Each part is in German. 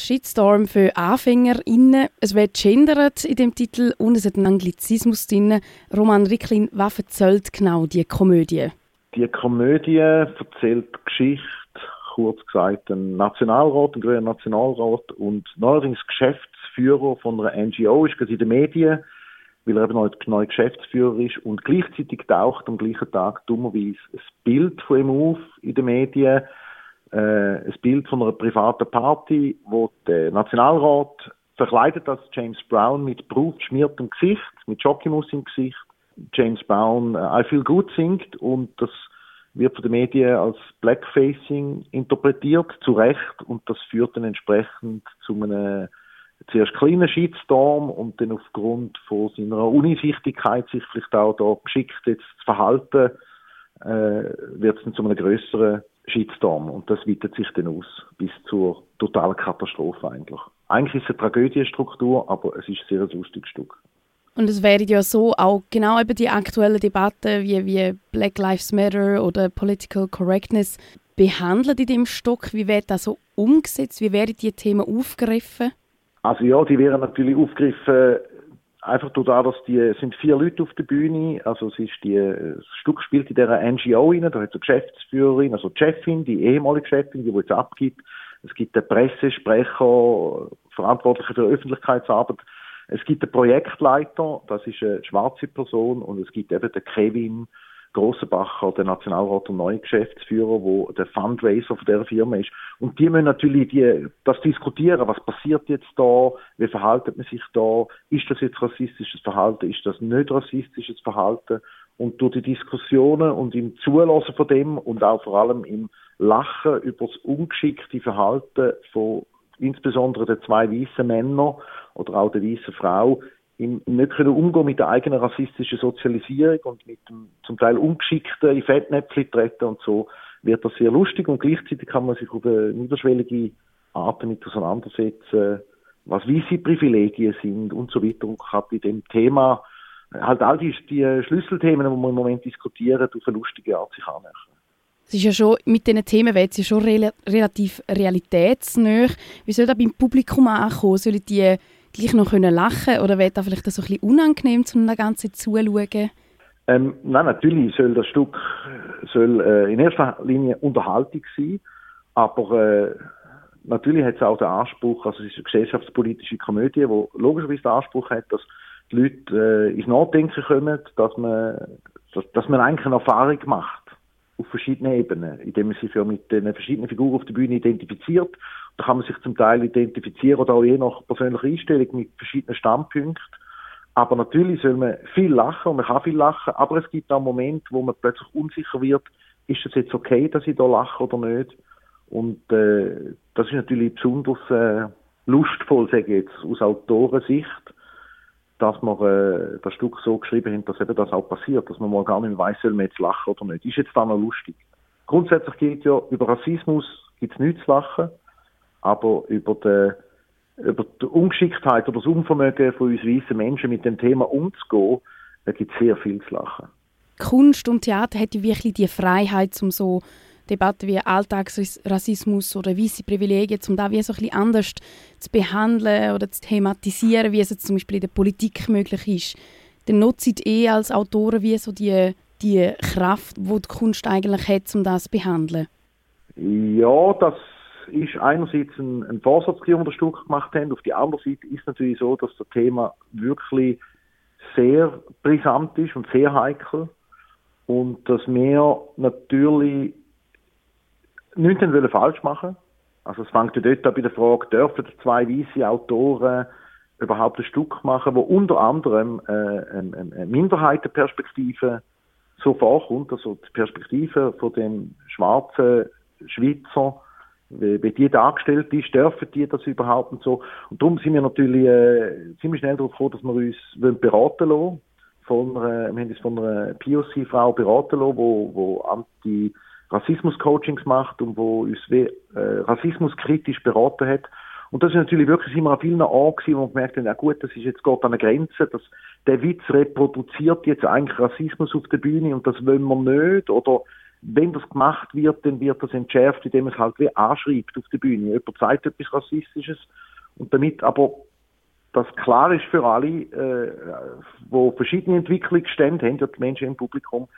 Shitstorm für AnfängerInnen. Es wird gendert in dem Titel und es hat einen Anglizismus drin. Roman Ricklin, was erzählt genau die Komödie? Die Komödie erzählt Geschichte, kurz gesagt, ein Nationalrat, ein grüner Nationalrat und neuerdings Geschäftsführer von einer NGO, ist in den Medien, weil er eben noch neuer Geschäftsführer ist und gleichzeitig taucht am gleichen Tag dummerweise ein Bild von ihm auf in den Medien, äh, ein Bild von einer privaten Party, wo der Nationalrat verkleidet als James Brown mit berufsschmiertem Gesicht, mit Jockeymus im Gesicht, James Brown äh, I Feel Good singt und das wird von den Medien als Blackfacing interpretiert, zu Recht, und das führt dann entsprechend zu einem zuerst kleinen Shitstorm und dann aufgrund von seiner Uneinsichtigkeit, sich vielleicht auch da geschickt jetzt zu verhalten, äh, wird es dann zu einem größeren Shitstorm und das weitet sich dann aus bis zur totalen Katastrophe eigentlich. Eigentlich ist es eine Tragödienstruktur, aber es ist ein sehr lustiges Stück. Und es wäre ja so auch genau eben die aktuellen Debatten wie, wie Black Lives Matter oder Political Correctness behandelt in dem Stock. Wie wird das so umgesetzt? Wie werden die Themen aufgegriffen? Also ja, die werden natürlich aufgegriffen einfach durch das, dass die es sind vier Leute auf der Bühne, also es ist die, das Stück spielt in dieser NGO rein, da hat eine Geschäftsführerin, also die Chefin, die ehemalige Chefin, die, die jetzt abgibt, es gibt den Pressesprecher, Verantwortliche für Öffentlichkeitsarbeit, es gibt den Projektleiter, das ist eine schwarze Person, und es gibt eben den Kevin Grossenbacher, der Nationalrat und neue Geschäftsführer, wo der Fundraiser von der Firma ist. Und die müssen natürlich die, das diskutieren. Was passiert jetzt da? Wie verhaltet man sich da? Ist das jetzt rassistisches Verhalten? Ist das nicht rassistisches Verhalten? Und durch die Diskussionen und im Zulassen von dem und auch vor allem im Lachen über das ungeschickte Verhalten von insbesondere der zwei weißen Männer oder auch der weißen Frau im, nicht können umgehen mit der eigenen rassistischen Sozialisierung und mit dem zum Teil ungeschickten in Fettnäpfchen treten und so wird das sehr lustig und gleichzeitig kann man sich auf eine niederschwellige Art damit auseinandersetzen, was weiße Privilegien sind und so weiter und kann bei dem Thema halt all die, die Schlüsselthemen, die wir im Moment diskutieren, auf eine lustige Art sich annähern. Es ist ja schon, mit diesen Themen wird es ja schon re relativ realitätsnah. Wie soll das beim Publikum ankommen? Sollen die gleich noch können lachen oder wird das vielleicht so ein bisschen unangenehm, um das Ganze zuzuschauen? Ähm, nein, natürlich soll das Stück soll, äh, in erster Linie Unterhaltung sein, aber äh, natürlich hat es auch den Anspruch, also es ist eine gesellschaftspolitische Komödie, die logischerweise den Anspruch hat, dass die Leute äh, ins Nachdenken kommen, dass man, dass, dass man eigentlich eine Erfahrung macht auf verschiedenen Ebenen, indem man sich ja mit den verschiedenen Figuren auf der Bühne identifiziert. Da kann man sich zum Teil identifizieren oder auch je nach persönlicher Einstellung mit verschiedenen Standpunkten. Aber natürlich soll man viel lachen und man kann viel lachen, aber es gibt auch Momente, wo man plötzlich unsicher wird, ist es jetzt okay, dass ich da lache oder nicht? Und äh, das ist natürlich besonders äh, lustvoll, sage ich jetzt, aus Autorensicht, dass man äh, das Stück so geschrieben hat, dass eben das auch passiert, dass man mal gar nicht mehr weiss, soll man jetzt lachen oder nicht. Ist jetzt da noch lustig? Grundsätzlich gilt ja, über Rassismus gibt es nichts zu lachen, aber über die, über die Ungeschicktheit oder das Unvermögen von uns weißen Menschen mit dem Thema umzugehen, da gibt es sehr viel zu lachen. Kunst und Theater hätte wirklich die Freiheit, um so Debatten wie Alltagsrassismus oder weiße Privilegien, um da wie so ein bisschen anders zu behandeln oder zu thematisieren, wie es jetzt zum Beispiel in der Politik möglich ist. Dann nutzt eh als Autoren wie so die, die Kraft, die die Kunst eigentlich hat, um das zu behandeln. Ja, das ist einerseits ein, ein Vorsatz, den wir Stück gemacht haben. Auf der anderen Seite ist es natürlich so, dass das Thema wirklich sehr brisant ist und sehr heikel. Und dass wir natürlich nichts wollen falsch machen. Also es fängt ja dort an bei der Frage, dürfen zwei weiße Autoren überhaupt ein Stück machen, wo unter anderem äh, eine, eine Minderheitenperspektive so vorkommt, also die Perspektive von dem schwarzen Schweizer, wie, wie die dargestellt ist, dürfen die das überhaupt und so. Und darum sind wir natürlich äh, ziemlich schnell darauf gekommen, dass wir uns wollen beraten lassen. Von einer, wir haben uns von einer POC-Frau beraten lassen, wo, wo anti Rassismus-Coachings macht und wo uns äh, rassismuskritisch beraten hat. Und das ist natürlich wirklich immer an vielen Orten, wo man gemerkt hat, ja gut, das ist jetzt gerade an der Grenze, dass der Witz reproduziert jetzt eigentlich Rassismus auf der Bühne und das wollen wir nicht. Oder wenn das gemacht wird, dann wird das entschärft, indem es halt wie anschreibt auf der Bühne. Jemand sagt etwas Rassistisches und damit aber das klar ist für alle, äh, wo verschiedene Entwicklungsstände haben, die Menschen im Publikum,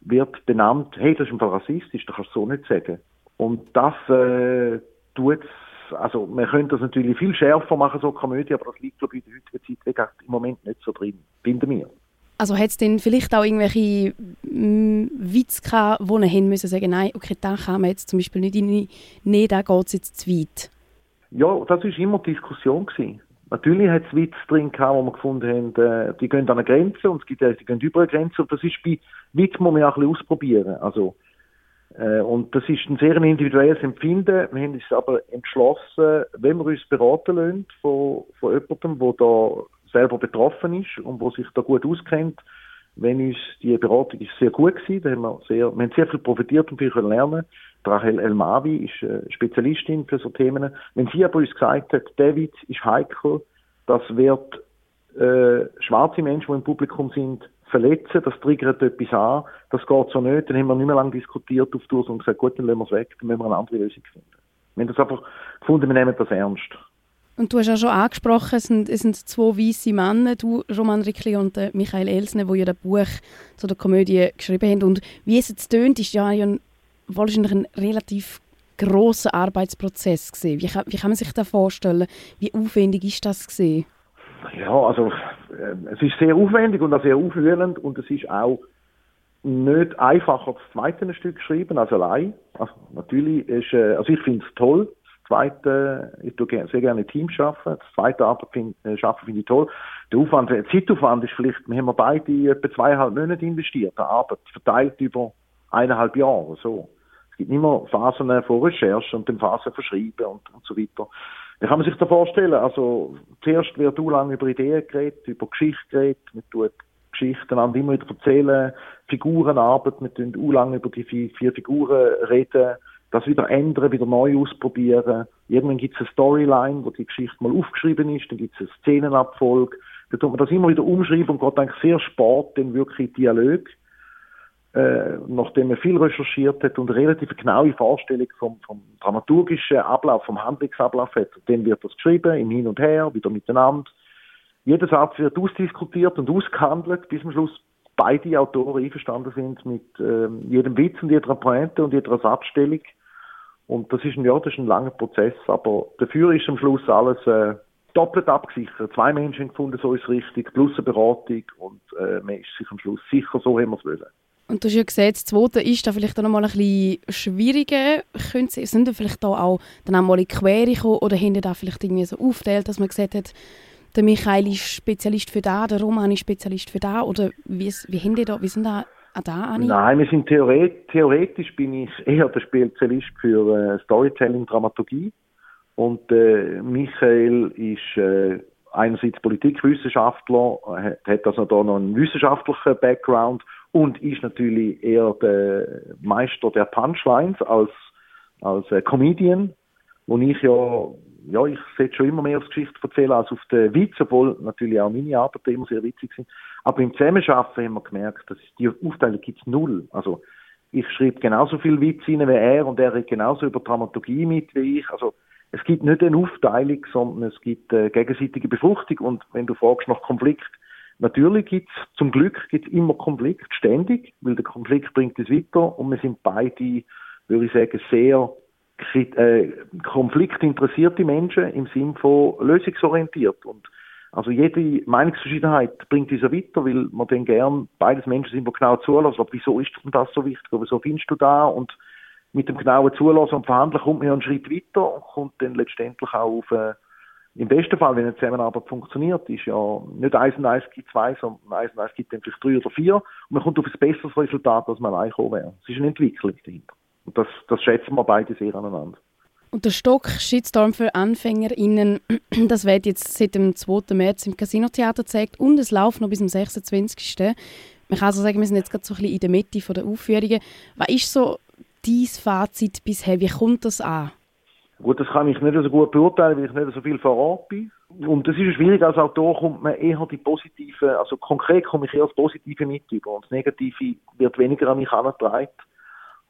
wird benannt, hey, das ist ein Fall rassistisch, das kannst du so nicht sagen. Und das äh, tut also man könnte das natürlich viel schärfer machen, so Komödie, aber das liegt, glaube ich, in der heutigen Zeit im Moment nicht so drin, finden wir. Also hat es denn vielleicht auch irgendwelche mm, Witze gehabt, wo hin müssen sagen, nein, okay, da kann man jetzt zum Beispiel nicht in nee, da geht es jetzt zu weit? Ja, das war immer Diskussion gewesen. Natürlich hat es Witze drin gehabt, wo wir gefunden haben, äh, die gehen an eine Grenze und es gibt die gehen über eine Grenze und das ist bei Witzen, muss man auch ein bisschen ausprobieren. Also, äh, und das ist ein sehr individuelles Empfinden. Wir haben uns aber entschlossen, wenn wir uns beraten lassen von, von jemandem, der da selber betroffen ist und wo sich da gut auskennt. Wenn uns die Beratung ist sehr gut gewesen, da haben wir sehr, wir haben sehr viel profitiert und viel können lernen. Rahel Elmavi ist äh, Spezialistin für so Themen. Wenn sie aber uns gesagt hat, David ist heikel, das wird äh, schwarze Menschen, die im Publikum sind, verletzen, das triggert etwas an, das geht so nicht, dann haben wir nicht mehr lange diskutiert auf Tours und gesagt, gut, dann lassen wir es weg, dann müssen wir eine andere Lösung finden. Wir haben das einfach gefunden, wir nehmen das ernst. Und du hast ja schon angesprochen, es sind, es sind zwei weiße Männer, du, Roman Rickli und äh, Michael Elsner, die ja das Buch zu der Komödie geschrieben haben. Und wie es jetzt tönt, ist ja, ja wahrscheinlich ein relativ grosser Arbeitsprozess gewesen. Wie wie kann man sich das vorstellen? Wie aufwendig ist das gewesen? Ja, also äh, es ist sehr aufwendig und auch sehr aufwühlend und es ist auch nicht einfacher, das zweite Stück geschrieben als allein. Also natürlich ist, äh, also ich finde es toll, zweite, ich tue sehr gerne Teams arbeiten. Das zweite Arbeit find, äh, schaffen finde ich toll. Der Aufwand, der Zeitaufwand ist vielleicht, wir haben beide etwa zweieinhalb Monate investiert, der Arbeit verteilt über eineinhalb Jahre, so. Es gibt immer Phasen von Recherche und dann Phasen von Schreiben und, und so weiter. Wie kann man sich da vorstellen? Also, zuerst wird du lange über Ideen geredet, über Geschichte geredet, man tut Geschichten an immer wieder erzählen, Figurenarbeit, wir tun lange über die vier Figuren reden, das wieder ändern, wieder neu ausprobieren. Irgendwann gibt es eine Storyline, wo die Geschichte mal aufgeschrieben ist, dann gibt es eine Szenenabfolge. Dann tut man das immer wieder umschreiben und geht eigentlich sehr spät dann wirklich Dialog. Äh, nachdem man viel recherchiert hat und eine relativ genaue Vorstellung vom, vom dramaturgischen Ablauf, vom Handlungsablauf hat, dann wird das geschrieben, im Hin und Her, wieder miteinander. Jeder Satz wird ausdiskutiert und ausgehandelt, bis am Schluss beide Autoren einverstanden sind mit äh, jedem Witz und jeder Pointe und jeder Satzstellung. Und das ist ein, ja, das ist ein langer Prozess, aber dafür ist am Schluss alles äh, doppelt abgesichert. Zwei Menschen gefunden, so ist es richtig, plus eine Beratung und äh, man ist sich am Schluss sicher, so haben wir es wollen. Und du hast ja gesehen, das zweite ist da vielleicht auch noch mal ein bisschen schwieriger. sind da vielleicht da auch dann auch mal in Quere gekommen oder haben da vielleicht irgendwie so aufgeteilt, dass man gesagt hat, der Michael ist Spezialist für da, der Roman ist Spezialist für da oder wie, wie, da, wie sind da an da Anni? Nein, wir sind theoret theoretisch bin ich eher der Spezialist für äh, Storytelling, Dramaturgie und äh, Michael ist äh, einerseits Politikwissenschaftler, hat, hat also da noch einen wissenschaftlichen Background und ist natürlich eher der Meister der Punchlines als als äh, Comedian, wo ich ja ja, ich sollte schon immer mehr aufs Geschichte erzählen als auf den Witz, obwohl natürlich auch meine Arbeiten immer sehr witzig sind. Aber im Zusammenarbeiten haben wir gemerkt, dass die Aufteilung gibt's null. Also ich schreibe genauso viel Witz rein wie er und er redet genauso über Dramaturgie mit wie ich. Also es gibt nicht eine Aufteilung, sondern es gibt äh, gegenseitige Befruchtung und wenn du fragst nach Konflikt, natürlich gibt's zum Glück gibt's immer Konflikt, ständig, weil der Konflikt bringt es weiter und wir sind beide, würde ich sagen, sehr äh, konfliktinteressierte Menschen im Sinn von lösungsorientiert. Und also jede Meinungsverschiedenheit bringt uns ja weiter, weil man dann gern beides Menschen sind, die genau zulassen. Aber wieso ist denn das so wichtig? Wieso findest du da? Und mit dem genauen Zulassen und Verhandeln kommt man ja einen Schritt weiter und kommt dann letztendlich auch auf, äh, im besten Fall, wenn eine Zusammenarbeit funktioniert, ist ja nicht eins und eins gibt zwei, sondern eins und eins gibt dann vielleicht drei oder vier und man kommt auf ein besseres Resultat, als man reinkommen wäre. Es ist eine Entwicklung dahinter. Und das, das schätzen wir beide sehr aneinander. Und der Stock Shitstorm für AnfängerInnen, das wird jetzt seit dem 2. März im Casinotheater gezeigt und es läuft noch bis zum 26. Man kann also sagen, wir sind jetzt gerade so ein bisschen in der Mitte der Aufführungen. Was ist so dein Fazit bisher? Wie kommt das an? Gut, das kann ich nicht so gut beurteilen, weil ich nicht so viel vor Ort bin. Und das ist schwierig, als Autor kommt man eher die positive, also konkret komme ich eher das Positive mit über und das Negative wird weniger an mich herangetragen.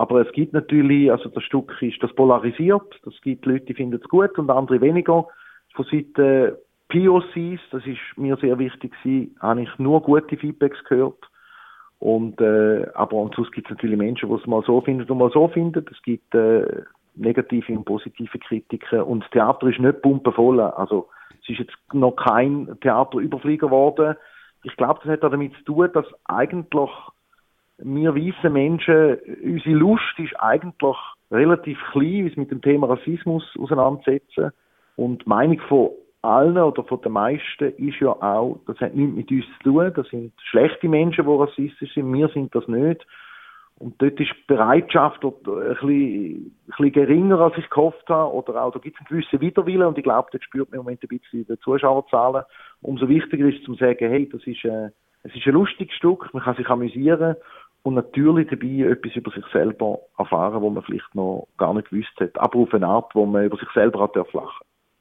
Aber es gibt natürlich, also das Stück ist das polarisiert. Es gibt Leute, die finden es gut und andere weniger. Von Seiten POCs, das ist mir sehr wichtig gewesen, habe ich nur gute Feedbacks gehört. Und, äh, aber und sonst gibt es natürlich Menschen, die es mal so finden und mal so finden. Es gibt äh, negative und positive Kritiken und das Theater ist nicht pumpenvoll. Also es ist jetzt noch kein Theaterüberflieger geworden. Ich glaube, das hat auch damit zu tun, dass eigentlich wir weiße Menschen, unsere Lust ist eigentlich relativ klein, es mit dem Thema Rassismus auseinandersetzen. Und die Meinung von allen oder von den meisten ist ja auch, das hat nichts mit uns zu tun, das sind schlechte Menschen, die rassistisch sind, wir sind das nicht. Und dort ist die Bereitschaft ein bisschen, ein bisschen geringer, als ich gehofft habe. Oder auch, da gibt es einen gewissen Widerwillen. Und ich glaube, dort spürt man im Moment ein bisschen die Zuschauerzahlen. Umso wichtiger ist es, zu sagen, hey, das ist, äh, es ist ein lustiges Stück, man kann sich amüsieren und natürlich dabei etwas über sich selber erfahren, wo man vielleicht noch gar nicht gewusst hat. Aber auf eine Art, wo man über sich selber hat lachen